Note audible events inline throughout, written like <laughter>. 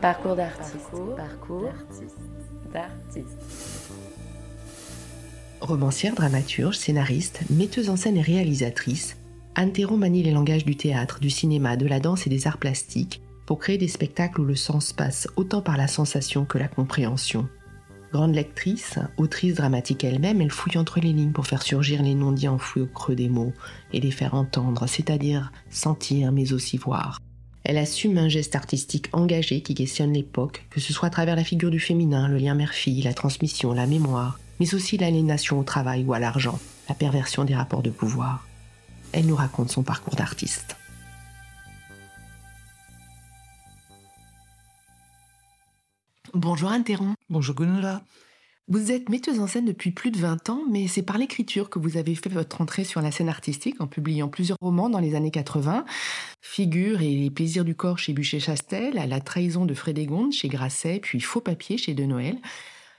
Parcours d'artiste. Parcours d'artiste. Romancière, dramaturge, scénariste, metteuse en scène et réalisatrice, Anne Théron manie les langages du théâtre, du cinéma, de la danse et des arts plastiques pour créer des spectacles où le sens passe autant par la sensation que la compréhension. Grande lectrice, autrice dramatique elle-même, elle fouille entre les lignes pour faire surgir les non-dits enfouis au creux des mots et les faire entendre, c'est-à-dire sentir mais aussi voir. Elle assume un geste artistique engagé qui questionne l'époque, que ce soit à travers la figure du féminin, le lien mère-fille, la transmission, la mémoire, mais aussi l'aliénation au travail ou à l'argent, la perversion des rapports de pouvoir. Elle nous raconte son parcours d'artiste. Bonjour Interron. Bonjour Gunilla. Vous êtes metteuse en scène depuis plus de 20 ans, mais c'est par l'écriture que vous avez fait votre entrée sur la scène artistique en publiant plusieurs romans dans les années 80. Figure et les plaisirs du corps chez Bûcher-Chastel, la trahison de Frédégonde chez Grasset, puis Faux papier chez De Noël.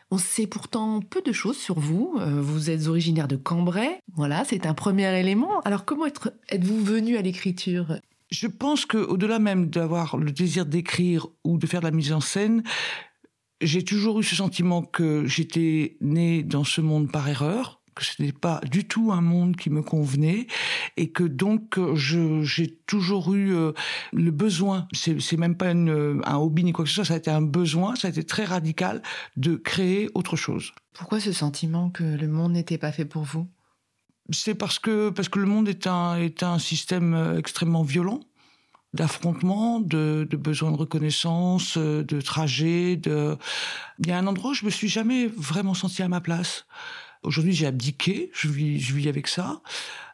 On sait pourtant peu de choses sur vous. Euh, vous êtes originaire de Cambrai. Voilà, c'est un premier élément. Alors comment êtes-vous venu à l'écriture? Je pense qu'au-delà même d'avoir le désir d'écrire ou de faire de la mise en scène, j'ai toujours eu ce sentiment que j'étais né dans ce monde par erreur, que ce n'était pas du tout un monde qui me convenait et que donc j'ai toujours eu euh, le besoin, c'est même pas un hobby ni quoi que ce soit, ça a été un besoin, ça a été très radical de créer autre chose. Pourquoi ce sentiment que le monde n'était pas fait pour vous? C'est parce que parce que le monde est un est un système euh, extrêmement violent d'affrontement, de, de besoin de reconnaissance, euh, de trajet. De... Il y a un endroit où je me suis jamais vraiment senti à ma place. Aujourd'hui, j'ai abdiqué, je vis, je vis avec ça,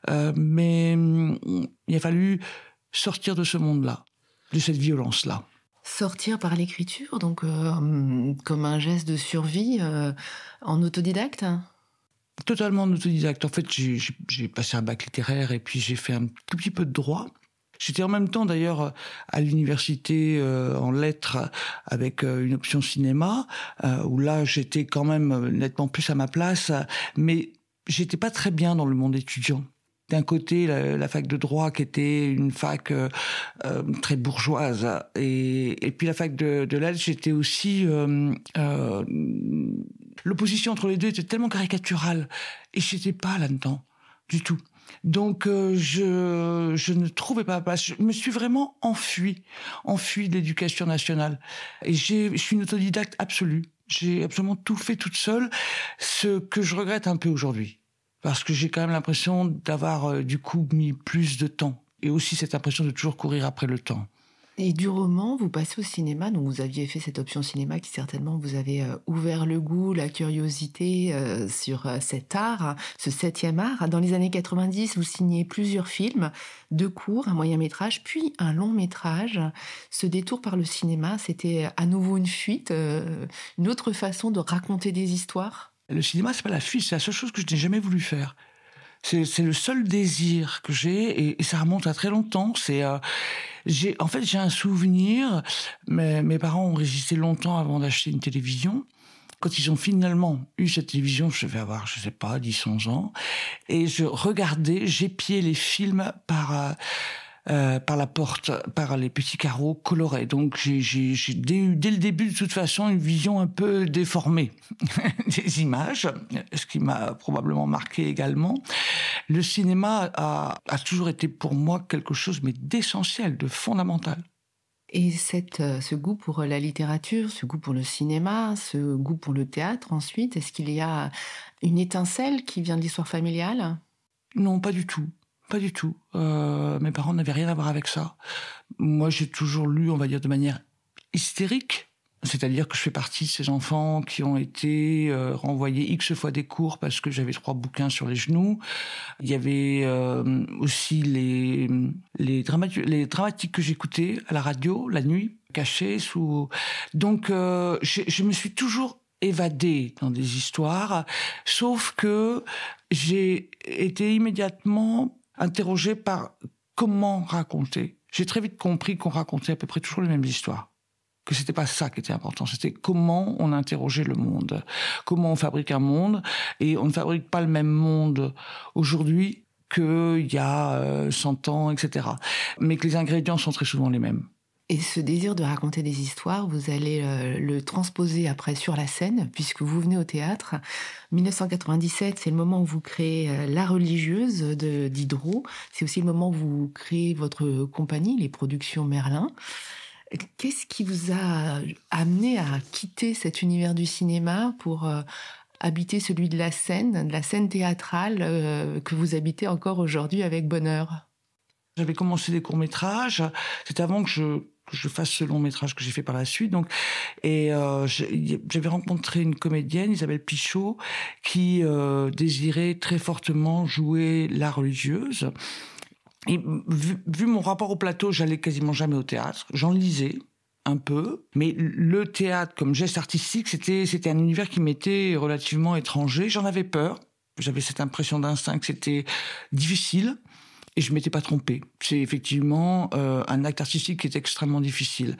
euh, mais mm, il a fallu sortir de ce monde-là, de cette violence-là. Sortir par l'écriture, donc euh, comme un geste de survie en autodidacte? Totalement en autodidacte. En fait, j'ai passé un bac littéraire et puis j'ai fait un tout petit peu de droit. J'étais en même temps d'ailleurs à l'université euh, en lettres avec euh, une option cinéma, euh, où là j'étais quand même nettement plus à ma place, mais j'étais pas très bien dans le monde étudiant. D'un côté la, fac de droit qui était une fac euh, très bourgeoise et, et, puis la fac de, de lettres j'étais aussi euh, euh, l'opposition entre les deux était tellement caricaturale et j'étais pas là-dedans du tout donc euh, je, je ne trouvais pas place. Je me suis vraiment enfui, enfui de l'éducation nationale. Et je suis une autodidacte absolue. J'ai absolument tout fait toute seule, ce que je regrette un peu aujourd'hui. Parce que j'ai quand même l'impression d'avoir euh, du coup mis plus de temps. Et aussi cette impression de toujours courir après le temps. Et du roman, vous passez au cinéma, donc vous aviez fait cette option cinéma qui certainement vous avait euh, ouvert le goût, la curiosité euh, sur euh, cet art, ce septième art. Dans les années 90, vous signez plusieurs films, deux courts, un moyen métrage, puis un long métrage. Ce détour par le cinéma, c'était à nouveau une fuite, une autre façon de raconter des histoires? Le cinéma, c'est pas la fuite, c'est la seule chose que je n'ai jamais voulu faire. C'est le seul désir que j'ai et, ça remonte à très longtemps. C'est euh, j'ai en fait j'ai un souvenir. Mais, mes parents ont résisté longtemps avant d'acheter une télévision. Quand ils ont finalement eu cette télévision, je vais avoir, je sais pas, 10, 11 ans, et je regardais, j'épiais les films par euh, euh, par la porte, par les petits carreaux colorés. Donc j'ai eu dès le début de toute façon une vision un peu déformée <laughs> des images, ce qui m'a probablement marqué également. Le cinéma a, a toujours été pour moi quelque chose mais d'essentiel, de fondamental. Et cette, euh, ce goût pour la littérature, ce goût pour le cinéma, ce goût pour le théâtre ensuite, est-ce qu'il y a une étincelle qui vient de l'histoire familiale? Non, pas du tout. Pas du tout. Euh, mes parents n'avaient rien à voir avec ça. Moi, j'ai toujours lu, on va dire, de manière hystérique. C'est-à-dire que je fais partie de ces enfants qui ont été euh, renvoyés X fois des cours parce que j'avais trois bouquins sur les genoux. Il y avait euh, aussi les, les, dramatiques que j'écoutais à la radio la nuit, cachés sous... Donc, je, je me suis toujours évadé dans des histoires, sauf que j'ai été immédiatement interrogé par comment raconter. J'ai très vite compris qu'on racontait à peu près toujours les mêmes histoires. Que c'était pas ça qui était important, c'était comment on interrogeait le monde, comment on fabrique un monde, et on ne fabrique pas le même monde aujourd'hui qu'il y a 100 euh, ans, etc. Mais que les ingrédients sont très souvent les mêmes. Et ce désir de raconter des histoires, vous allez euh, le transposer après sur la scène, puisque vous venez au théâtre. 1997, c'est le moment où vous créez euh, La religieuse de Diderot. C'est aussi le moment où vous créez votre compagnie, les productions Merlin. Qu'est-ce qui vous a amené à quitter cet univers du cinéma pour euh, habiter celui de la scène, de la scène théâtrale que vous habitez encore aujourd'hui avec bonheur? J'avais commencé des courts-métrages. C'est avant que je que je fasse ce long métrage que j'ai fait par la suite. Donc, et euh, j'avais rencontré une comédienne, Isabelle Pichot, qui euh, désirait très fortement jouer la religieuse. Et vu, mon rapport au plateau, j'allais quasiment jamais au théâtre. J'en lisais un peu, mais le théâtre comme geste artistique, c'était c'était un univers qui m'était relativement étranger. J'en avais peur. J'avais cette impression d'instinct que c'était difficile. Et je m'étais pas trompé. C'est effectivement euh, un acte artistique qui est extrêmement difficile.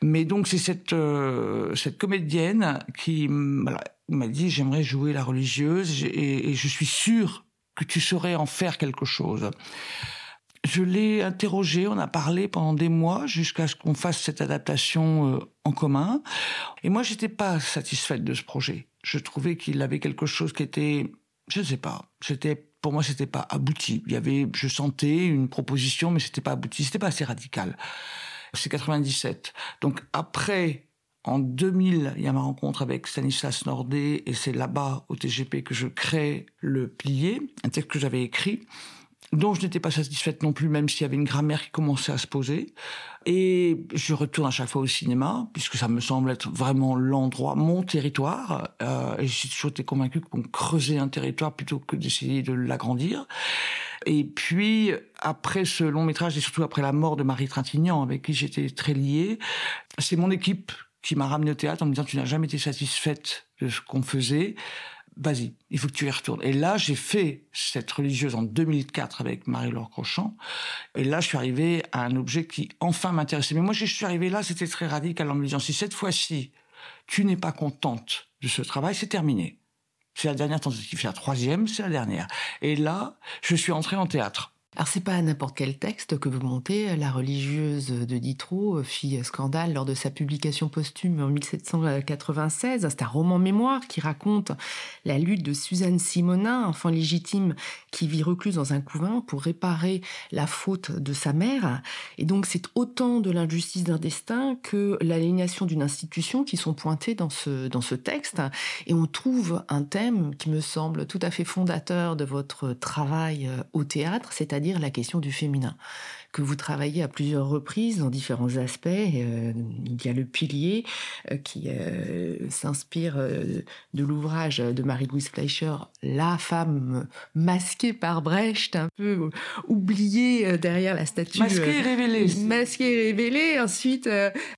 Mais donc c'est cette euh, cette comédienne qui m'a dit j'aimerais jouer la religieuse et, je suis sûr que tu saurais en faire quelque chose. Je l'ai interrogé, on a parlé pendant des mois jusqu'à ce qu'on fasse cette adaptation euh, en commun. Et moi, j'étais pas satisfaite de ce projet. Je trouvais qu'il avait quelque chose qui était, je ne sais pas, c'était pour moi, c'était pas abouti. Il y avait, je sentais une proposition, mais c'était pas abouti. C'était pas assez radical. C'est 97. Donc après, en 2000, il y a ma rencontre avec Stanislas Nordet et c'est là-bas, au TGP, que je crée le plié, un texte que j'avais écrit dont je n'étais pas satisfaite non plus, même s'il y avait une grammaire qui commençait à se poser. Et je retourne à chaque fois au cinéma, puisque ça me semble être vraiment l'endroit, mon territoire. Euh, et j'ai toujours été convaincue qu'on creusait un territoire plutôt que d'essayer de l'agrandir. Et puis, après ce long métrage, et surtout après la mort de Marie Trintignant, avec qui j'étais très liée, c'est mon équipe qui m'a ramené au théâtre en me disant tu n'as jamais été satisfaite de ce qu'on faisait vas-y, il faut que tu y retournes. Et là, j'ai fait cette religieuse en 2004 avec Marie-Laure Crochant. Et là, je suis arrivé à un objet qui enfin m'intéressait. Mais moi, je suis arrivé là, c'était très radical en me disant, si cette fois-ci, tu n'es pas contente de ce travail, c'est terminé. C'est la dernière tentative, la troisième, c'est la dernière. Et là, je suis entré en théâtre. Alors c'est pas n'importe quel texte que vous montez. La religieuse de Diderot fit scandale lors de sa publication posthume en 1796. C'est un roman mémoire qui raconte la lutte de Suzanne Simonin, enfant légitime qui vit recluse dans un couvent pour réparer la faute de sa mère. Et donc c'est autant de l'injustice d'un destin que l'aliénation d'une institution qui sont pointées dans ce, dans ce texte. Et on trouve un thème qui me semble tout à fait fondateur de votre travail euh, au théâtre, c'est-à-dire dire la question du féminin que vous travaillez à plusieurs reprises dans différents aspects. Euh, il y a le pilier euh, qui euh, s'inspire de l'ouvrage de Marie-Louise Fleischer, La femme masquée par Brecht, un peu oubliée derrière la statue. Masquée et révélée. Masquée et révélée. Ensuite,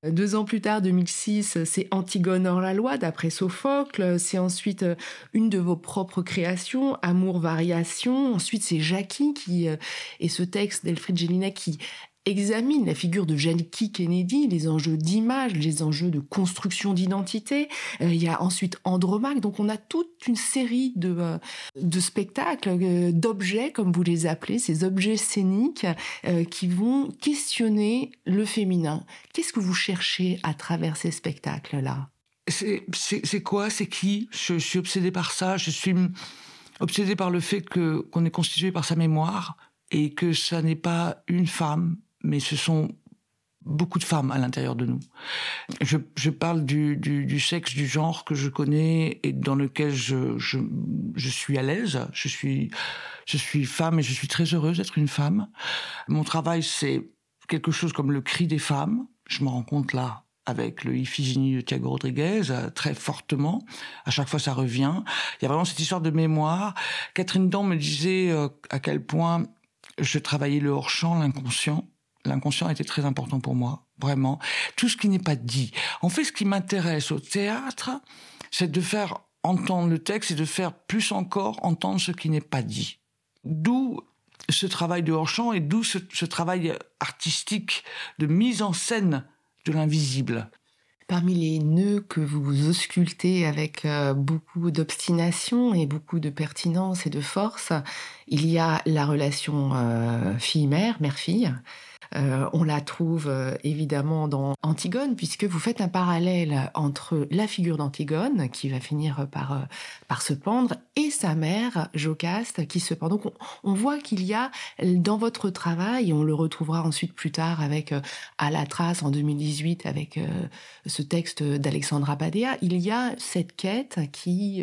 deux ans plus tard, 2006, c'est Antigone hors la loi d'après Sophocle. C'est ensuite une de vos propres créations, Amour Variation. Ensuite, c'est Jackie qui est ce texte d'Elfried Jelinek qui examine la figure de Jackie Kennedy, les enjeux d'image, les enjeux de construction d'identité. Euh, il y a ensuite Andromaque. Donc on a toute une série de, euh, spectacles, euh, d'objets, comme vous les appelez, ces objets scéniques qui vont questionner le féminin. Qu'est-ce que vous cherchez à travers ces spectacles-là? C'est quoi? C'est qui? Je, suis obsédée par ça. Je suis obsédée par le fait qu'on est constitué par sa mémoire et que ça n'est pas une femme, mais ce sont beaucoup de femmes à l'intérieur de nous. Je, parle du, sexe, du genre que je connais et dans lequel je, suis à l'aise. Je suis, femme et je suis très heureuse d'être une femme. Mon travail, c'est quelque chose comme le cri des femmes. Je me rends compte là avec le Iphigénie de Thiago Rodriguez, très fortement. À chaque fois, ça revient. Il y a vraiment cette histoire de mémoire. Catherine Dan me disait euh, à quel point je travaillais le hors-champ, l'inconscient. L'inconscient était très important pour moi, vraiment. Tout ce qui n'est pas dit. En fait, ce qui m'intéresse au théâtre, c'est de faire entendre le texte et de faire plus encore entendre ce qui n'est pas dit. D'où ce travail de hors-champ et d'où ce, ce travail artistique de mise en scène de l'invisible. Parmi les nœuds que vous auscultez avec euh, beaucoup d'obstination et beaucoup de pertinence et de force, il y a la relation euh, fille-mère, mère-fille. Euh, on la trouve euh, évidemment dans Antigone, puisque vous faites un parallèle entre la figure d'Antigone, qui va finir par, euh, se pendre, et sa mère, Jocaste, qui se pend. Donc on, voit qu'il y a dans votre travail, et on le retrouvera ensuite plus tard avec À la trace en 2018, avec ce texte d'Alexandra Badea, il y a cette quête qui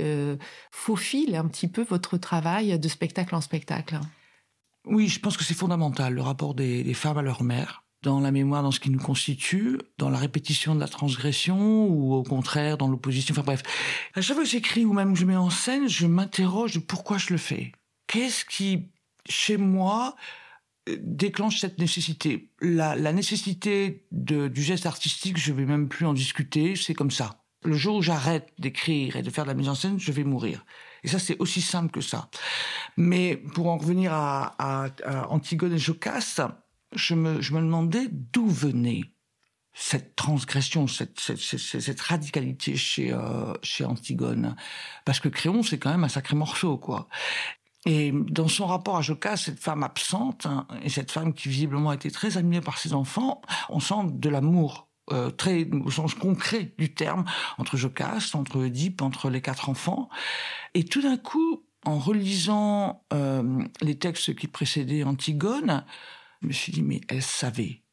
faufile un petit peu votre travail de spectacle en spectacle. Oui, je pense que c'est fondamental, le rapport des, femmes à leur mère, dans la mémoire, dans ce qui nous constitue, dans la répétition de la transgression, ou au contraire, dans l'opposition. Enfin bref, à chaque fois que j'écris ou même que je mets en scène, je m'interroge de pourquoi je le fais. Qu'est-ce qui, chez moi, euh, déclenche cette nécessité? La, nécessité du geste artistique, je vais même plus en discuter, c'est comme ça. Le jour où j'arrête d'écrire et de faire de la mise en scène, je vais mourir. Et ça, c'est aussi simple que ça. Mais pour en revenir à, Antigone et Jocaste, je me, je me demandais d'où venait cette transgression, cette, cette, radicalité chez, euh, chez Antigone. Parce que Créon, c'est quand même un sacré morceau, quoi. Et dans son rapport à Jocaste, cette femme absente, hein, et cette femme qui visiblement a été très admirée par ses enfants, on sent de l'amour euh, très au sens concret du terme entre Jocaste, entre Oedipe, entre les quatre enfants. Et tout d'un coup, en relisant euh, les textes qui précédaient Antigone, je me suis dit mais elle savait.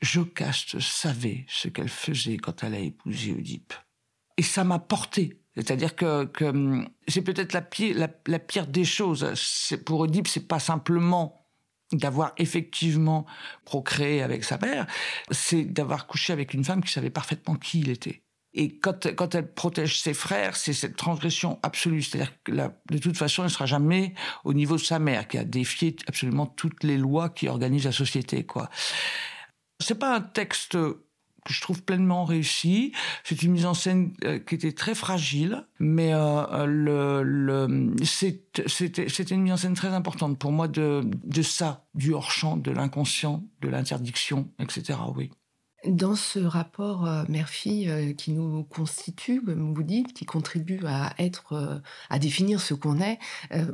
Jocaste savait ce qu'elle faisait quand elle a épousé Oedipe. Et ça m'a porté. C'est-à-dire que, que c'est peut-être la la, la pire des choses. Pour Oedipe, c'est pas simplement d'avoir effectivement procréé avec sa mère, c'est d'avoir couché avec une femme qui savait parfaitement qui il était. Et quand, quand elle protège ses frères, c'est cette transgression absolue. C'est-à-dire que de toute façon, elle ne sera jamais au niveau de sa mère, qui a défié absolument toutes les lois qui organisent la société, quoi. C'est pas un texte que je trouve pleinement réussi. C'est une mise en scène euh, qui était très fragile, mais euh, le, c'était une mise en scène très importante pour moi de, de ça, du hors-champ, de l'inconscient, de l'interdiction, etc. Oui. Dans ce rapport euh, mère-fille euh, qui nous constitue, comme vous dites, qui contribue à être, euh, à définir ce qu'on est,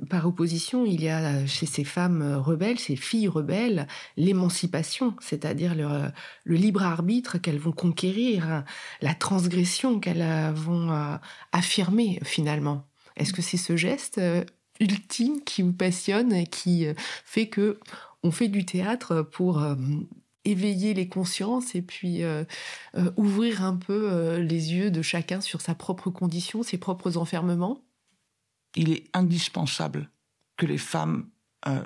par opposition, il y a chez ces femmes rebelles, ces filles rebelles, l'émancipation, c'est-à-dire le, le, libre arbitre qu'elles vont conquérir, la transgression qu'elles vont affirmer finalement. Est-ce que c'est ce geste ultime qui vous passionne et qui fait que on fait du théâtre pour éveiller les consciences et puis euh, euh, ouvrir un peu euh, les yeux de chacun sur sa propre condition, ses propres enfermements Il est indispensable que les femmes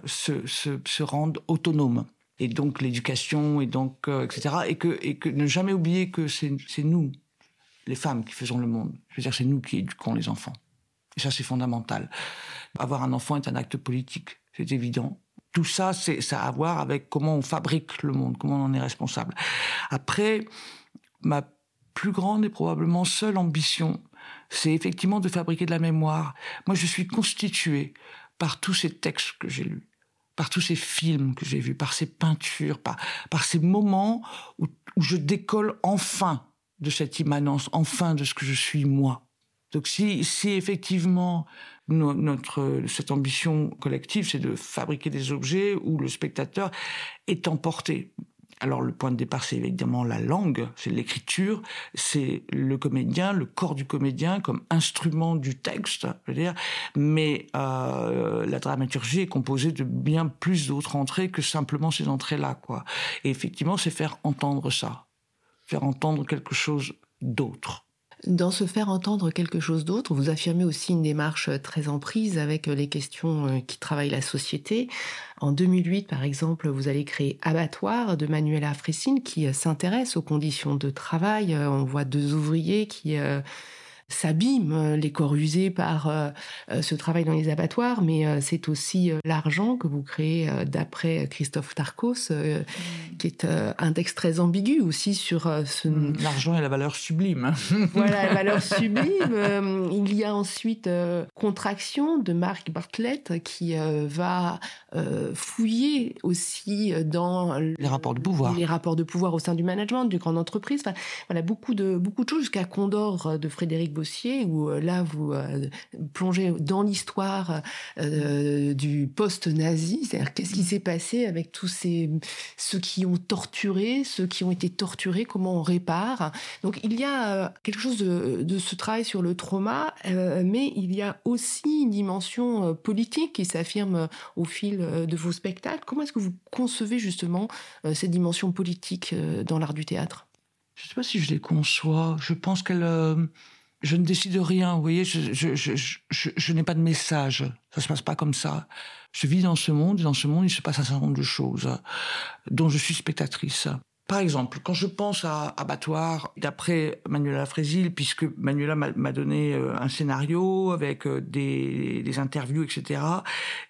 se, se, rendent autonomes. Et donc l'éducation, et donc, etc. Et que, et que ne jamais oublier que c'est nous, les femmes, qui faisons le monde. Je veux dire, c'est nous qui éduquons les enfants. Et ça, c'est fondamental. Avoir un enfant est un acte politique, c'est évident tout ça, c'est ça a à voir avec comment on fabrique le monde, comment on en est responsable. Après, ma plus grande et probablement seule ambition, c'est effectivement de fabriquer de la mémoire. Moi, je suis constitué par tous ces textes que j'ai lus, par tous ces films que j'ai vus, par ces peintures, par, par ces moments où, où je décolle enfin de cette immanence, enfin de ce que je suis moi. Donc si, si effectivement notre cette ambition collective, c'est de fabriquer des objets où le spectateur est emporté. Alors le point de départ, c'est évidemment la langue, c'est l'écriture, c'est le comédien, le corps du comédien comme instrument du texte, je veux dire. Mais euh, la dramaturgie est composée de bien plus d'autres entrées que simplement ces entrées-là, quoi. Et effectivement, c'est faire entendre ça, faire entendre quelque chose d'autre. Dans se faire entendre quelque chose d'autre, vous affirmez aussi une démarche très en prise avec les questions euh, qui travaillent la société. En 2008, par exemple, vous allez créer Abattoir de Manuela Fressine qui euh, s'intéresse aux conditions de travail. Euh, on voit deux ouvriers qui s'abîment euh, les corps usés par euh, euh, ce travail dans les abattoirs, mais c'est aussi l'argent que vous créez d'après Christophe Tarkos, mm. qui est un texte très ambigu aussi sur ce... Mm. L'argent et la valeur sublime. <laughs> voilà, la valeur <laughs> sublime. il y a ensuite Contraction de Marc Bartlett qui va fouiller aussi dans les rapports de pouvoir, les rapports de pouvoir au sein du management, du grande entreprise. Enfin, voilà beaucoup de beaucoup de choses jusqu'à Condor de Frédéric Où là vous plongez dans l'histoire du post-nazi, c'est-à-dire qu'est-ce qui s'est passé avec tous ces ceux qui ont torturé, ceux qui ont été torturés, comment on répare? Donc il y a quelque chose de, de ce travail sur le trauma, mais il y a aussi une dimension politique qui s'affirme au fil de vos spectacles. Comment est-ce que vous concevez justement cette dimension politique dans l'art du théâtre? Je ne sais pas si je les conçois. Je pense qu'elle... je ne décide de rien, vous voyez, je, je, je, je n'ai pas de message. Ça se passe pas comme ça. Je vis dans ce monde, et dans ce monde, il se passe un certain nombre de choses dont je suis spectatrice. Par exemple, quand je pense à Abattoir, d'après Manuela Frésil, puisque Manuela m'a donné euh, un scénario avec euh, des, des interviews, etc.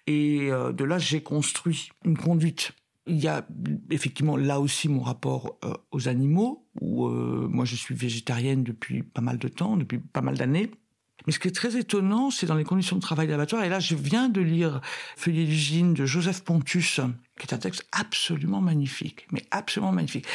Et euh, de là, j'ai construit une conduite. Il y a effectivement là aussi mon rapport aux animaux, où moi je suis végétarienne depuis pas mal de temps, depuis pas mal d'années. Mais ce qui est très étonnant, c'est dans les conditions de travail d'abattoir. Et là, je viens de lire Feuillet d'usine de Joseph Pontus, qui est un texte absolument magnifique, mais absolument magnifique.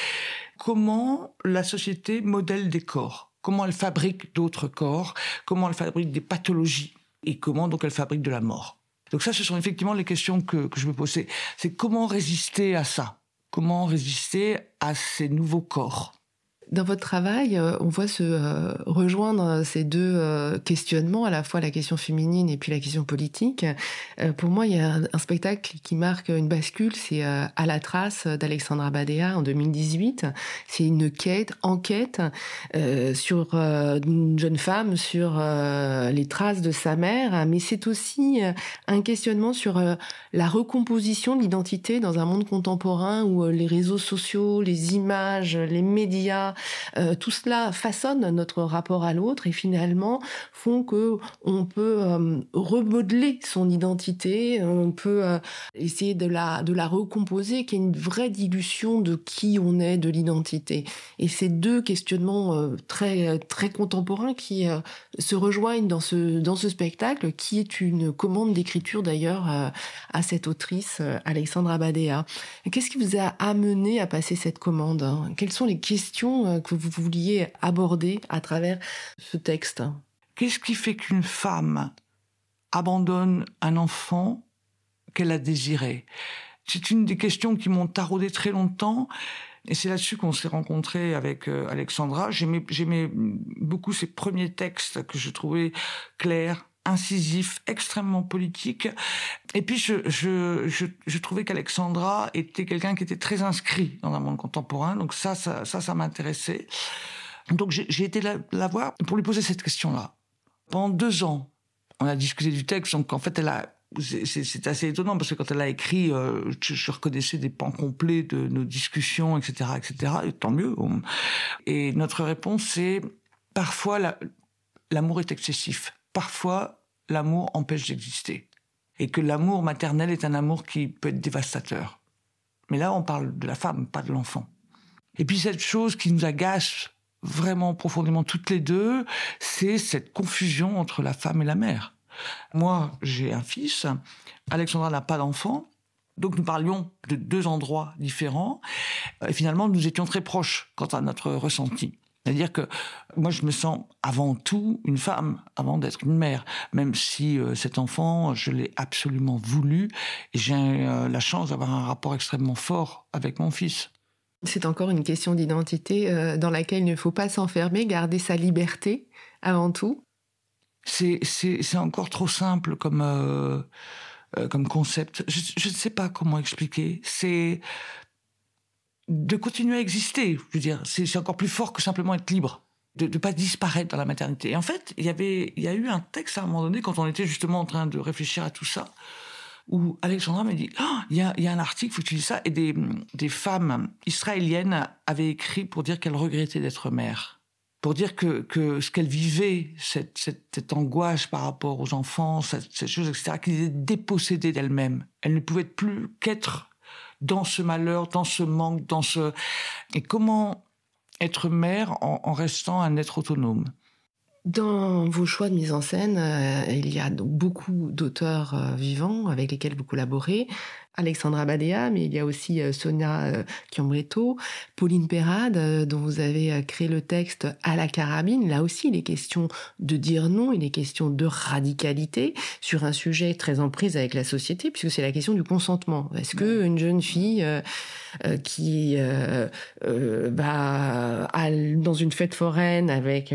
Comment la société modèle des corps, comment elle fabrique d'autres corps, comment elle fabrique des pathologies, et comment donc elle fabrique de la mort? Donc ça, ce sont effectivement les questions que, je me posais. C'est comment résister à ça? Comment résister à ces nouveaux corps? Dans votre travail, euh, on voit se euh, rejoindre ces deux euh, questionnements, à la fois la question féminine et puis la question politique. Pour moi, il y a un spectacle qui marque une bascule, c'est À la trace d'Alexandra Badea en 2018. C'est une quête, enquête sur une jeune femme, sur les traces de sa mère, mais c'est aussi un questionnement sur la recomposition de l'identité dans un monde contemporain où les réseaux sociaux, les images, les médias, euh, tout cela façonne notre rapport à l'autre et finalement font que on peut euh, remodeler son identité, on peut euh, essayer de la de la recomposer, qu'il y ait une vraie dilution de qui on est, de l'identité. Et ces deux questionnements très très contemporains qui se rejoignent dans ce dans ce spectacle, qui est une commande d'écriture d'ailleurs à cette autrice Alexandra Badea. Qu'est-ce qui vous a amené à passer cette commande? Quelles sont les questions euh, que vous vouliez aborder à travers ce texte Qu'est-ce qui fait qu'une femme abandonne un enfant qu'elle a désiré? C'est une des questions qui m'ont taraudé très longtemps. Et c'est là-dessus qu'on s'est rencontrés avec euh, Alexandra. J'aimais beaucoup ses premiers textes que je trouvais clairs, incisif, extrêmement politique. Et puis je, je, je, je trouvais qu'Alexandra était quelqu'un qui était très inscrit dans un monde contemporain. Donc ça, ça, ça, ça m'intéressait. Donc j'ai été la, voir pour lui poser cette question-là. Pendant deux ans, on a discuté du texte. Donc en fait, elle a c'est assez étonnant parce que quand elle a écrit, euh, je, je, reconnaissais des pans complets de nos discussions, etc., etc. Et tant mieux. Et notre réponse, c'est parfois l'amour est excessif parfois l'amour empêche d'exister. Et que l'amour maternel est un amour qui peut être dévastateur. Mais là, on parle de la femme, pas de l'enfant. Et puis cette chose qui nous agace vraiment profondément toutes les deux, c'est cette confusion entre la femme et la mère. Moi, j'ai un fils, Alexandra n'a pas d'enfant, donc nous parlions de deux endroits différents, et finalement nous étions très proches quant à notre ressenti. C'est-à-dire que moi, je me sens avant tout une femme, avant d'être une mère, même si euh, cet enfant, je l'ai absolument voulu, et j'ai euh, la chance d'avoir un rapport extrêmement fort avec mon fils. C'est encore une question d'identité euh, dans laquelle il ne faut pas s'enfermer, garder sa liberté avant tout. C'est encore trop simple comme, comme concept. Je ne sais pas comment expliquer. C'est de continuer à exister. Je veux dire, c'est encore plus fort que simplement être libre, de ne pas disparaître dans la maternité. Et en fait, il y avait, il y a eu un texte à un moment donné quand on était justement en train de réfléchir à tout ça, où Alexandra m'a dit, oh, il y, a, y a un article, faut que tu ça, et des, des femmes israéliennes avaient écrit pour dire qu'elles regrettaient d'être mères, pour dire que, que ce qu'elles vivaient, cette, cette, angoisse par rapport aux enfants, cette, chose, etc., qu'elles étaient dépossédées d'elles-mêmes. Elles ne pouvaient plus qu'être dans ce malheur, dans ce manque, dans ce... Et comment être mère en, restant un être autonome? Dans vos choix de mise en scène, euh, il y a beaucoup d'auteurs euh, vivants avec lesquels vous collaborez. Alexandra Badea, mais il y a aussi euh, Sonia euh, Chiambretto, Pauline Perrade, euh, dont vous avez créé le texte à la carabine. Là aussi, il est question de dire non, il est question de radicalité sur un sujet très en prise avec la société, puisque c'est la question du consentement. Est-ce que une jeune fille qui euh, va dans une fête foraine avec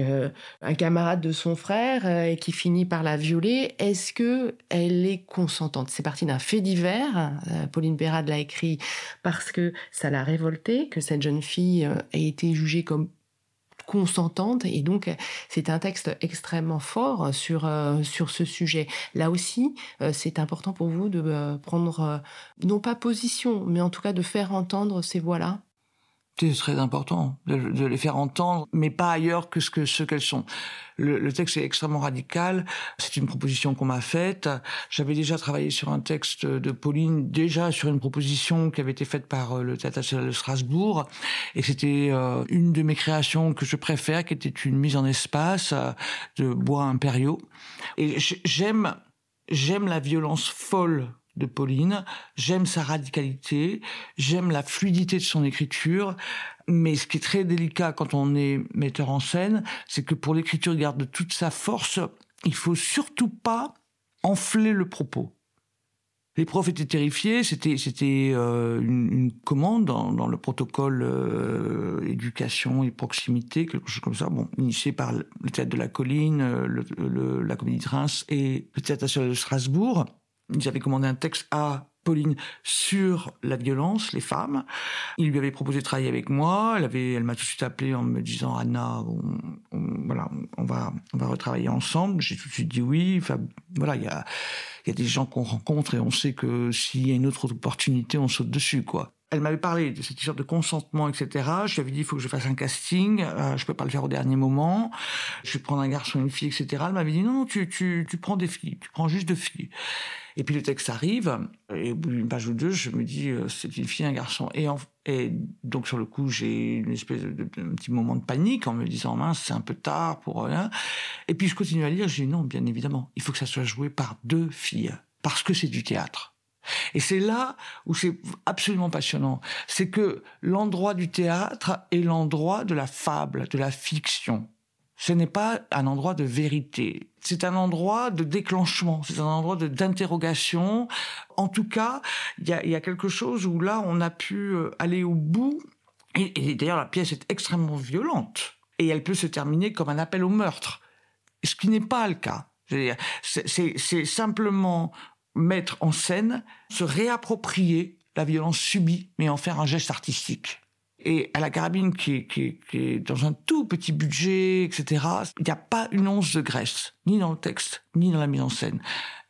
un camarade de son frère et qui finit par la violer, est-ce que elle est consentante? C'est parti d'un fait divers Pauline Perrade l'a écrit parce que ça l'a révolté, que cette jeune fille euh, ait été jugée comme consentante et donc c'est un texte extrêmement fort sur euh, sur ce sujet. Là aussi, c'est important pour vous de prendre non pas position, mais en tout cas de faire entendre ces voix-là. C'est très important de, les faire entendre, mais pas ailleurs que ce que ce qu'elles sont. Le, texte est extrêmement radical. C'est une proposition qu'on m'a faite. J'avais déjà travaillé sur un texte de Pauline, déjà sur une proposition qui avait été faite par euh, le Théâtre de Strasbourg, et c'était euh, une de mes créations que je préfère, qui était une mise en espace euh, de bois impériaux. Et j'aime j'aime la violence folle de Pauline. J'aime sa radicalité, j'aime la fluidité de son écriture, mais ce qui est très délicat quand on est metteur en scène, c'est que pour l'écriture garde toute sa force, il faut surtout pas enfler le propos. Les profs étaient terrifiés, c'était c'était euh, une, commande dans, le protocole euh, éducation et proximité, quelque chose comme ça, bon, initié par le théâtre de la Colline, euh, la Comédie de Reims et le théâtre national de Strasbourg j'avais commandé un texte à Pauline sur la violence, les femmes. Il lui avait proposé de travailler avec moi. Elle avait, elle m'a tout de suite appelé en me disant Anna, on, voilà, on va, on va retravailler ensemble. J'ai tout de suite dit oui. Enfin, voilà, il y a, il y a des gens qu'on rencontre et on sait que s'il y a une autre opportunité, on saute dessus, quoi elle m'avait parlé de cette histoire de consentement, etc. Je lui avais dit, il faut que je fasse un casting. Euh, je peux pas le faire au dernier moment. Je vais prendre un garçon, une fille, etc. Elle m'avait dit, non, tu, prends des filles. Tu prends juste deux filles. Et puis le texte arrive, et au bout d'une page ou deux, je me dis, euh, c'est une fille, un garçon. Et, donc sur le coup, j'ai une espèce de, petit moment de panique en me disant, mince, c'est un peu tard pour rien. Et puis je continue à lire, j'ai dit, non, bien évidemment, il faut que ça soit joué par deux filles, parce que c'est du théâtre. Et c'est là où c'est absolument passionnant. C'est que l'endroit du théâtre est l'endroit de la fable, de la fiction. Ce n'est pas un endroit de vérité. C'est un endroit de déclenchement. C'est un endroit d'interrogation. En tout cas, il y a, quelque chose où là, on a pu euh, aller au bout. Et, et d'ailleurs, la pièce est extrêmement violente. Et elle peut se terminer comme un appel au meurtre. Ce qui n'est pas le cas. C'est simplement mettre en scène, se réapproprier la violence subie, mais en faire un geste artistique. Et à la carabine, qui est, qui, est, dans un tout petit budget, etc., il n'y a pas une once de graisse, ni dans le texte, ni dans la mise en scène.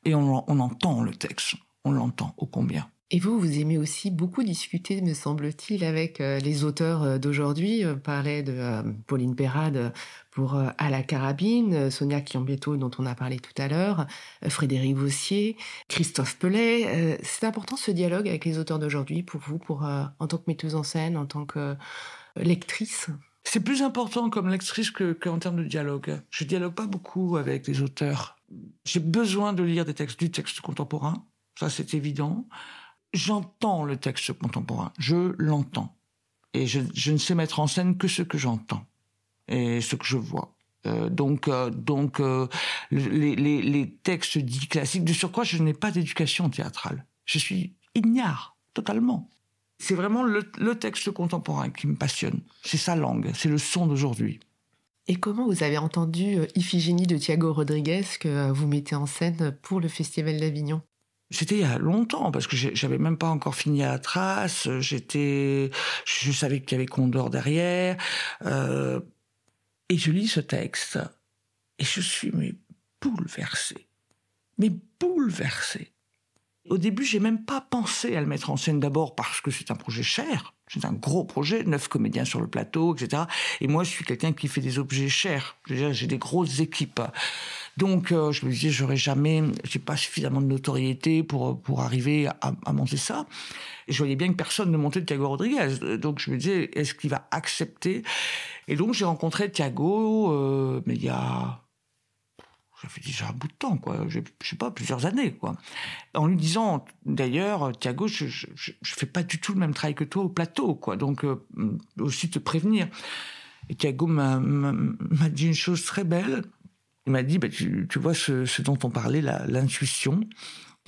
Et on, on entend le texte, on l'entend ô combien. Et vous, vous aimez aussi beaucoup discuter, me semble-t-il, avec euh, les auteurs euh, d'aujourd'hui. On parlait de euh, Pauline Perrade pour À la carabine, Sonia Chiambetto dont on a parlé tout à l'heure, Frédéric Vossier, Christophe Pellet. C'est important ce dialogue avec les auteurs d'aujourd'hui pour vous, pour en tant que metteuse en scène, en tant que lectrice? C'est plus important comme lectrice qu'en termes de dialogue. Je dialogue pas beaucoup avec les auteurs. J'ai besoin de lire des textes du texte contemporain, ça c'est évident j'entends le texte contemporain, je l'entends. Et je, ne sais mettre en scène que ce que j'entends et ce que je vois. Euh, donc, euh, donc euh, les, les, textes dits classiques, de surcroît, je n'ai pas d'éducation théâtrale. Je suis ignare, totalement. C'est vraiment le, le texte contemporain qui me passionne. C'est sa langue, c'est le son d'aujourd'hui. Et comment vous avez entendu Iphigénie de Thiago Rodriguez que vous mettez en scène pour le Festival d'Avignon? C'était il y a longtemps parce que j'avais même pas encore fini à la trace. J'étais, je savais qu'il y avait Condor derrière. Euh, et je lis ce texte et je suis bouleversé, mais bouleversé. Au début, j'ai même pas pensé à le mettre en scène d'abord parce que c'est un projet cher. C'est un gros projet, neuf comédiens sur le plateau, etc. Et moi, je suis quelqu'un qui fait des objets chers. J'ai des grosses équipes. Donc, euh, je me disais, j'aurais jamais, j'ai pas suffisamment de notoriété pour pour arriver à, à, monter ça. Et je voyais bien que personne ne montait Thiago Rodriguez. Donc, je me disais, est-ce qu'il va accepter? Et donc, j'ai rencontré Thiago, euh, mais il y a Ça fait déjà un bout de temps, quoi. Je, je sais pas, plusieurs années, quoi. En lui disant, d'ailleurs, Thiago, je, je, je, fais pas du tout le même travail que toi au plateau, quoi. Donc, euh, aussi te prévenir. Et Thiago m'a dit une chose très belle. Il m'a dit, bah, tu, tu, vois ce, ce, dont on parlait, l'intuition.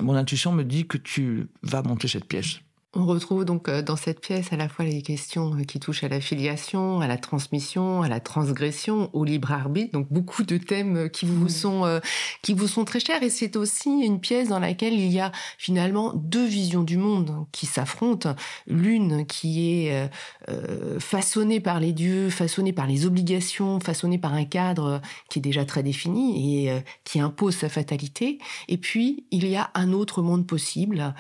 Mon intuition me dit que tu vas monter cette pièce. On retrouve donc euh, dans cette pièce à la fois les questions euh, qui touchent à la filiation, à la transmission, à la transgression, au libre arbitre, donc beaucoup de thèmes euh, qui vous sont qui vous sont très chers. Et c'est aussi une pièce dans laquelle il y a finalement deux visions du monde qui s'affrontent, l'une qui est façonnée par les dieux, façonnée par les obligations, façonnée par un cadre qui est déjà très défini et qui impose sa fatalité, et puis il y a un autre monde possible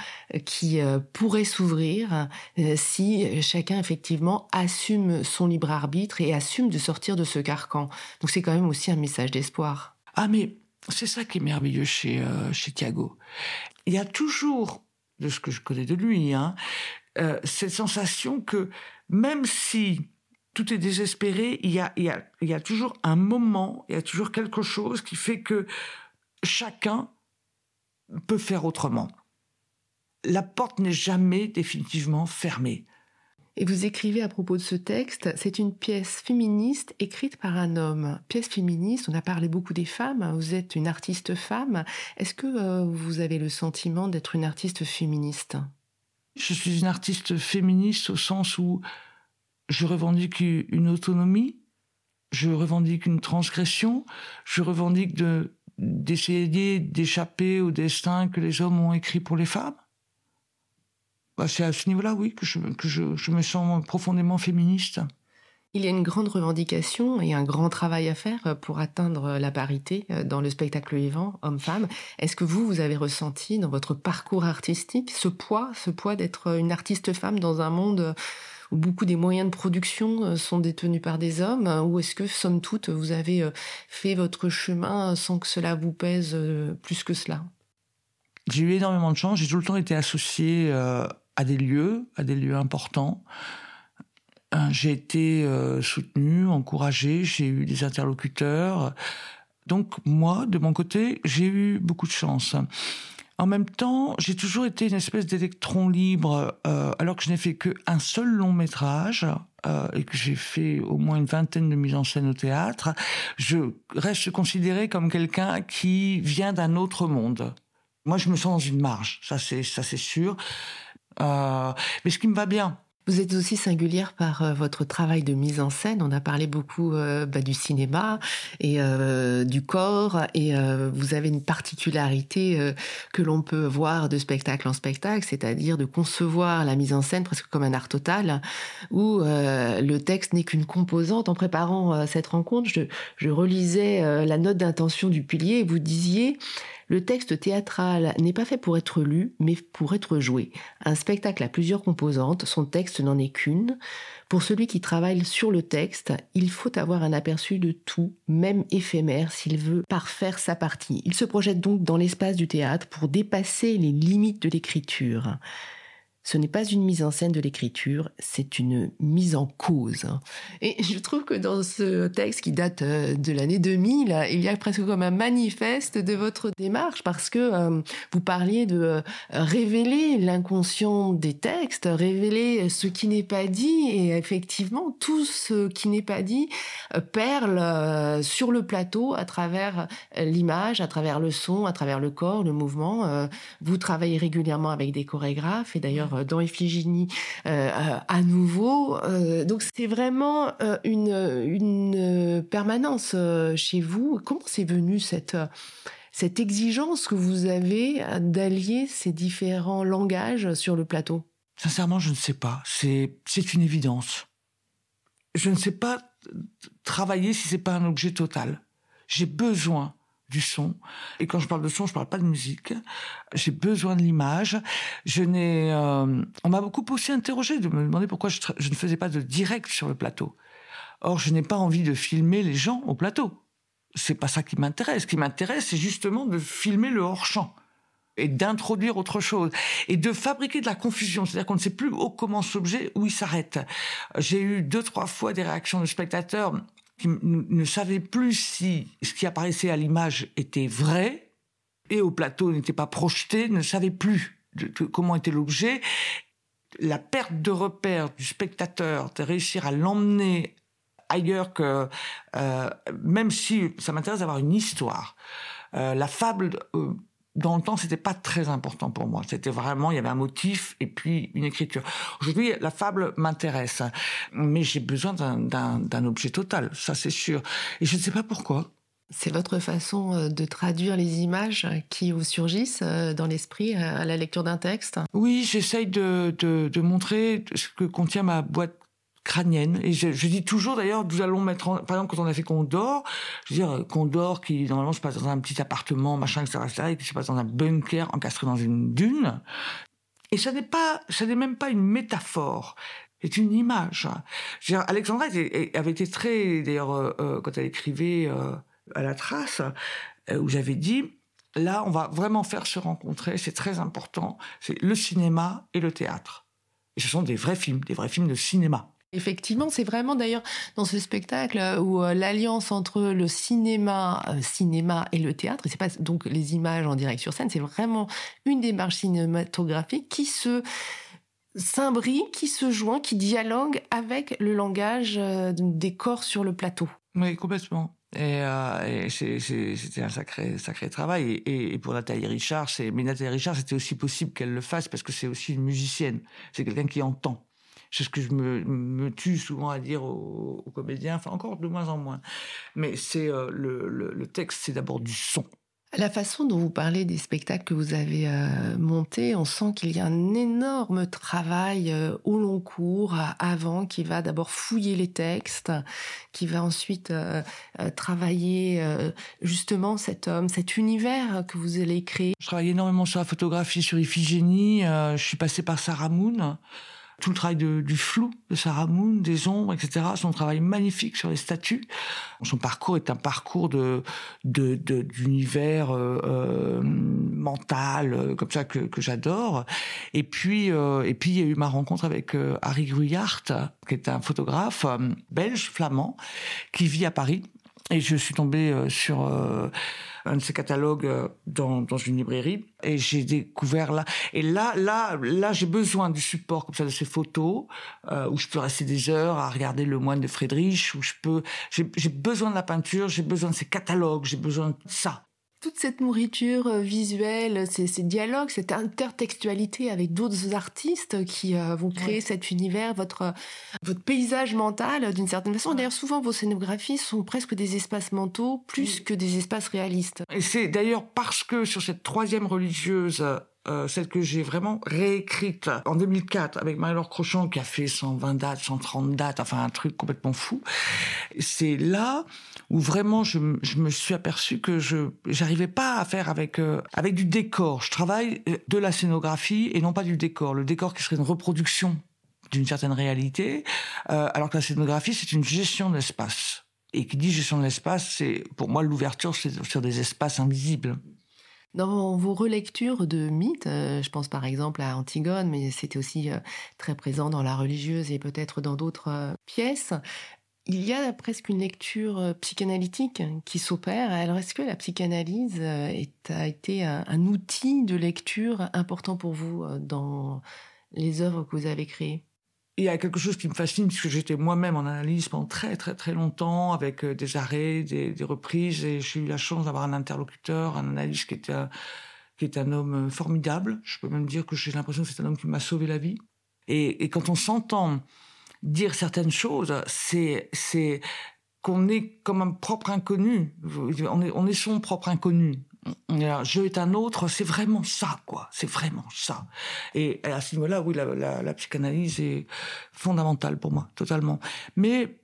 qui pourrait s'ouvrir euh, si chacun effectivement assume son libre arbitre et assume de sortir de ce carcan. Donc c'est quand même aussi un message d'espoir. Ah mais c'est ça qui est merveilleux chez, euh, chez Thiago. Il y a toujours, de ce que je connais de lui, hein, euh, cette sensation que même si tout est désespéré, il y, a, il, y a, il y a toujours un moment, il y a toujours quelque chose qui fait que chacun peut faire autrement la porte n'est jamais définitivement fermée. Et vous écrivez à propos de ce texte, c'est une pièce féministe écrite par un homme. Pièce féministe, on a parlé beaucoup des femmes, vous êtes une artiste femme. Est-ce que euh, vous avez le sentiment d'être une artiste féministe? Je suis une artiste féministe au sens où je revendique une autonomie, je revendique une transgression, je revendique de, d'essayer d'échapper au destin que les hommes ont écrit pour les femmes. Bah, c'est à ce niveau-là, oui, que, je, que je, je, me sens profondément féministe. Il y a une grande revendication et un grand travail à faire pour atteindre la parité euh, dans le spectacle vivant, homme-femme. Est-ce que vous, vous avez ressenti dans votre parcours artistique ce poids, ce poids d'être une artiste femme dans un monde où beaucoup des moyens de production euh, sont détenus par des hommes? Ou est-ce que, somme toute, vous avez euh, fait votre chemin sans que cela vous pèse plus que cela? J'ai eu énormément de chance. J'ai tout le temps été associée à des lieux, à des lieux importants. Euh, j'ai été euh, soutenu, encouragé, j'ai eu des interlocuteurs. Donc moi, de mon côté, j'ai eu beaucoup de chance. En même temps, j'ai toujours été une espèce d'électron libre, euh, alors que je n'ai fait qu'un seul long métrage et que j'ai fait au moins une vingtaine de mises en scène au théâtre. Je reste considéré comme quelqu'un qui vient d'un autre monde. Moi, je me sens dans une marge, ça c'est ça c'est sûr. Euh, mais ce qui me va bien. Vous êtes aussi singulière par euh, votre travail de mise en scène. On a parlé beaucoup euh, bah, du cinéma et du corps, et vous avez une particularité que l'on peut voir de spectacle en spectacle, c'est-à-dire de concevoir la mise en scène presque comme un art total, où le texte n'est qu'une composante. En préparant cette rencontre, je, je relisais la note d'intention du pilier et vous disiez le texte théâtral n'est pas fait pour être lu, mais pour être joué. Un spectacle a plusieurs composantes, son texte n'en est qu'une. Pour celui qui travaille sur le texte, il faut avoir un aperçu de tout, même éphémère, s'il veut parfaire sa partie. Il se projette donc dans l'espace du théâtre pour dépasser les limites de l'écriture. Ce n'est pas une mise en scène de l'écriture, c'est une mise en cause. Et je trouve que dans ce texte qui date euh, de l'année 2000, il y a presque comme un manifeste de votre démarche parce que euh, vous parliez de euh, révéler l'inconscient des textes, révéler ce qui n'est pas dit et effectivement tout ce qui n'est pas dit perle sur le plateau à travers l'image, à travers le son, à travers le corps, le mouvement. Vous travaillez régulièrement avec des chorégraphes et d'ailleurs euh, dans Iphigénie euh, à nouveau. Euh, donc c'est vraiment une, une permanence chez vous. Comment c'est venu cette cette exigence que vous avez d'allier ces différents langages sur le plateau? Sincèrement, je ne sais pas. C'est c'est une évidence. Je ne sais pas travailler si c'est pas un objet total. J'ai besoin du son. Et quand je parle de son, je parle pas de musique. J'ai besoin de l'image. Je n'ai, euh, on m'a beaucoup aussi interrogé de me demander pourquoi je, je, ne faisais pas de direct sur le plateau. Or, je n'ai pas envie de filmer les gens au plateau. C'est pas ça qui m'intéresse. Ce qui m'intéresse, c'est justement de filmer le hors champ et d'introduire autre chose et de fabriquer de la confusion. C'est-à-dire qu'on ne sait plus où commence l'objet, où il s'arrête. J'ai eu deux, trois fois des réactions de spectateurs qui ne savait plus si ce qui apparaissait à l'image était vrai et au plateau n'était pas projeté, ne savait plus comment était l'objet. La perte de repère du spectateur, de réussir à l'emmener ailleurs que, euh, même si ça m'intéresse d'avoir une histoire, euh, la fable, euh, dans le temps, c'était pas très important pour moi. C'était vraiment, il y avait un motif et puis une écriture. Aujourd'hui, la fable m'intéresse, mais j'ai besoin d'un objet total, ça c'est sûr. Et je ne sais pas pourquoi. C'est votre façon euh, de traduire les images qui vous surgissent euh, dans l'esprit à la lecture d'un texte? Oui, j'essaye de, de, de, montrer ce que contient ma boîte crânienne. Et je, je dis toujours d'ailleurs, nous allons mettre, en, par exemple, quand on a fait Condor, je veux dire, Condor qui normalement se passe dans un petit appartement, machin, etc., etc., et qui se passe dans un bunker encastré dans une dune. Et ça n'est pas, ça n'est même pas une métaphore. C'est une image. Dire, Alexandra avait été très, d'ailleurs, euh, euh, quand elle écrivait euh, à la trace, où j'avais dit, là, on va vraiment faire se rencontrer, c'est très important, c'est le cinéma et le théâtre. Et ce sont des vrais films, des vrais films de cinéma. Effectivement, c'est vraiment d'ailleurs dans ce spectacle où euh, l'alliance entre le cinéma, euh, cinéma et le théâtre, et c'est pas donc les images en direct sur scène, c'est vraiment une démarche cinématographique qui se s'imbrique, qui se joint, qui dialogue avec le langage euh, des corps sur le plateau. Oui, complètement. Et, euh, c'était un sacré, travail. Et, pour Nathalie Richard, mais Nathalie Richard, c'était aussi possible qu'elle le fasse parce que c'est aussi une musicienne. C'est quelqu'un qui entend. C'est ce que je me, me, tue souvent à dire aux, comédiens, enfin encore de moins en moins. Mais c'est euh, le, le, texte, c'est d'abord du son. La façon dont vous parlez des spectacles que vous avez euh, montés, on sent qu'il y a un énorme travail euh, au long cours avant qui va d'abord fouiller les textes, qui va ensuite travailler justement cet homme, cet univers que vous allez créer. Je travaille énormément sur la photographie, sur Iphigénie. je suis passée par Sarah Moon tout le travail de, du flou de Sarah Moon, des ombres, etc. Son travail magnifique sur les statues. Son parcours est un parcours de d'univers euh, euh, mental euh, comme ça que, que j'adore. Et puis euh, et puis il y a eu ma rencontre avec euh, Harry Gruyart, qui est un photographe belge flamand qui vit à Paris. Et je suis tombée sur un de ses catalogues euh, dans, dans une librairie. Et j'ai découvert là. Et là là là j'ai besoin du support comme ça de ces photos euh, où je peux rester des heures à regarder le moine de Friedrich où je peux j'ai besoin de la peinture j'ai besoin de ces catalogues j'ai besoin de ça toute cette nourriture euh, visuelle, ces, ces dialogues, cette intertextualité avec d'autres artistes qui euh, vont créer cet univers, votre votre paysage mental d'une certaine façon. D'ailleurs, souvent vos scénographies sont presque des espaces mentaux plus que des espaces réalistes. Et c'est d'ailleurs parce que sur cette troisième religieuse euh, celle que j'ai vraiment réécrite en 2004 avec Marie-Laure Crochon qui a fait 120 dates, 130 dates, enfin un truc complètement fou. C'est là où vraiment je, me suis aperçu que je j'arrivais pas à faire avec euh, avec du décor. Je travaille euh, de la scénographie et non pas du décor. Le décor qui serait une reproduction d'une certaine réalité, euh, alors que la scénographie c'est une gestion de l'espace. Et qui dit gestion de l'espace, c'est pour moi l'ouverture sur des espaces invisibles. Dans vos relectures de mythes, euh, je pense par exemple à Antigone, mais c'était aussi euh, très présent dans la religieuse et peut-être dans d'autres euh, pièces, il y a presque une lecture psychanalytique qui s'opère. Alors est-ce que la psychanalyse a été un, un, outil de lecture important pour vous dans les œuvres que vous avez créées? Il y a quelque chose qui me fascine puisque j'étais moi-même en analyse pendant très très très longtemps avec euh, des arrêts, des, des reprises et j'ai eu la chance d'avoir un interlocuteur, un analyste qui était qui est un homme euh, formidable. Je peux même dire que j'ai l'impression que c'est un homme qui m'a sauvé la vie. Et, et quand on s'entend dire certaines choses, c'est c'est qu'on est comme un propre inconnu. On est, on est son propre inconnu. Je est un autre, c'est vraiment ça, quoi. C'est vraiment ça. Et à ce niveau-là, oui, la, psychanalyse est fondamentale pour moi, totalement. Mais,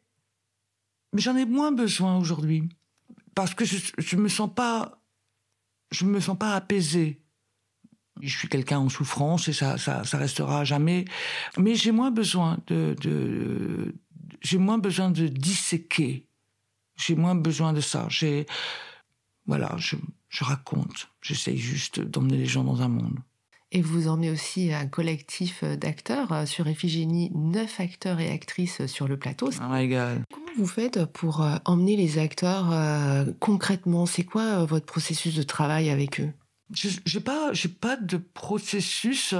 mais j'en ai moins besoin aujourd'hui parce que je, je me sens pas, me sens pas apaisé. Je suis quelqu'un en souffrance et ça, ça, ça restera jamais. Mais j'ai moins besoin de, de j'ai moins besoin de disséquer. J'ai moins besoin de ça. J'ai, voilà, je, je raconte. J'essaye juste d'emmener les gens dans un monde. Et vous emmenez aussi un collectif d'acteurs. Sur Ephigénie, neuf acteurs et actrices sur le plateau. Oh my God. Comment vous faites pour euh, emmener les acteurs euh, concrètement? C'est quoi votre processus de travail avec eux? J'ai pas, j'ai pas de processus.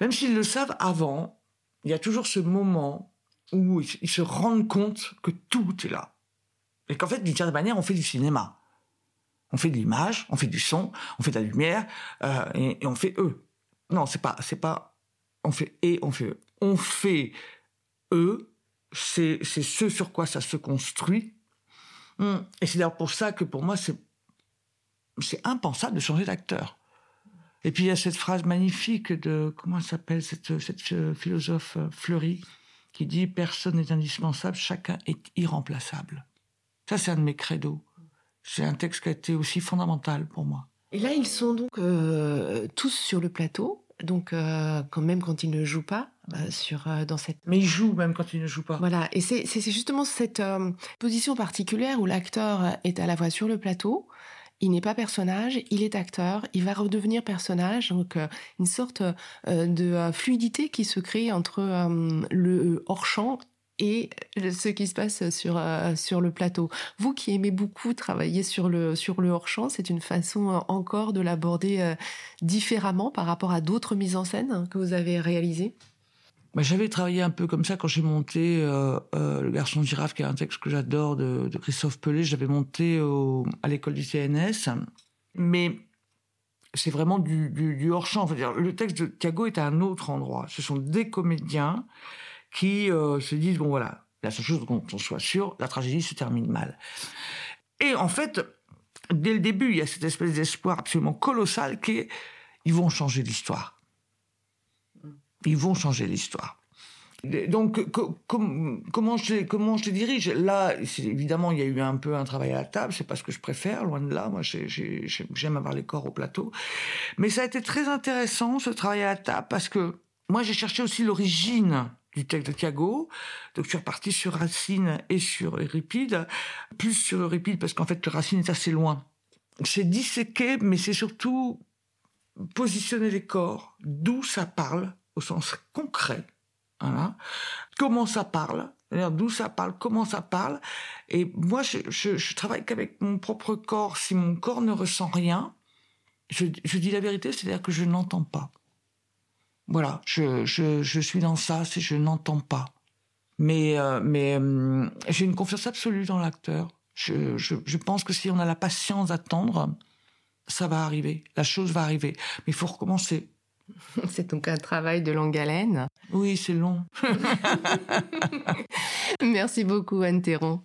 Même s'ils le savent avant, il y a toujours ce moment où ils se rendent compte que tout est là. Et qu'en fait, d'une certaine manière, on fait du cinéma. On fait de l'image, on fait du son, on fait de la lumière, euh, et, on fait eux. Non, c'est pas, c'est pas, on fait et on fait eux. On fait eux, c'est, c'est ce sur quoi ça se construit. Hum. Et c'est d'ailleurs pour ça que pour moi, c'est, c'est impensable de changer d'acteur. Et puis il y a cette phrase magnifique de comment elle s'appelle cette, cette euh, philosophe euh, Fleury qui dit personne n'est indispensable, chacun est irremplaçable. Ça c'est un de mes credos. C'est un texte qui a été aussi fondamental pour moi. Et là ils sont donc euh, tous sur le plateau, donc quand même quand ils ne jouent pas sur dans cette. Mais ils jouent même quand ils ne jouent pas. Voilà, et c'est justement cette position particulière où l'acteur est à la fois sur le plateau il n'est pas personnage, il est acteur, il va redevenir personnage, donc euh, une sorte euh, de euh, fluidité qui se crée entre le hors-champ et ce qui se passe sur sur le plateau. Vous qui aimez beaucoup travailler sur le sur le hors-champ, c'est une façon encore de l'aborder différemment par rapport à d'autres mises en scène que vous avez réalisées? Bah, j'avais travaillé un peu comme ça quand j'ai monté euh, euh, Le garçon girafe, qui est un texte que j'adore de, Christophe Pelé. J'avais monté à l'école du CNS. Mais c'est vraiment du, hors-champ. Dire, le texte de Thiago est à un autre endroit. Ce sont des comédiens qui euh, se disent, bon voilà, la seule chose dont on soit sûr, la tragédie se termine mal. Et en fait, dès le début, il y a cette espèce d'espoir absolument colossal qui est, ils vont changer l'histoire ils vont changer l'histoire. Donc, comment je comment je dirige? Là, évidemment, il y a eu un peu un travail à la table. C'est pas ce que je préfère, loin de là. Moi, j'aime avoir les corps au plateau. Mais ça a été très intéressant ce travail à la table parce que moi, j'ai cherché aussi l'origine du texte de Thiago. Donc, je suis reparti sur Racine et sur Euripide. Plus sur Euripide parce qu'en fait, Racine est assez loin. C'est disséquer, mais c'est surtout positionner les corps, d'où ça parle, au sens concret. Voilà. Comment ça parle D'où ça parle Comment ça parle Et moi, je, travaille qu'avec mon propre corps. Si mon corps ne ressent rien, je, je dis la vérité, c'est-à-dire que je n'entends pas. Voilà, je, je, je suis dans ça, c'est je n'entends pas. Mais, euh, mais euh, j'ai une confiance absolue dans l'acteur. Je, je, je pense que si on a la patience d'attendre, ça va arriver. La chose va arriver. Mais il faut recommencer. <laughs> C'est donc un travail de longue haleine. Oui, c'est long. <laughs> Merci beaucoup, Anne Théron.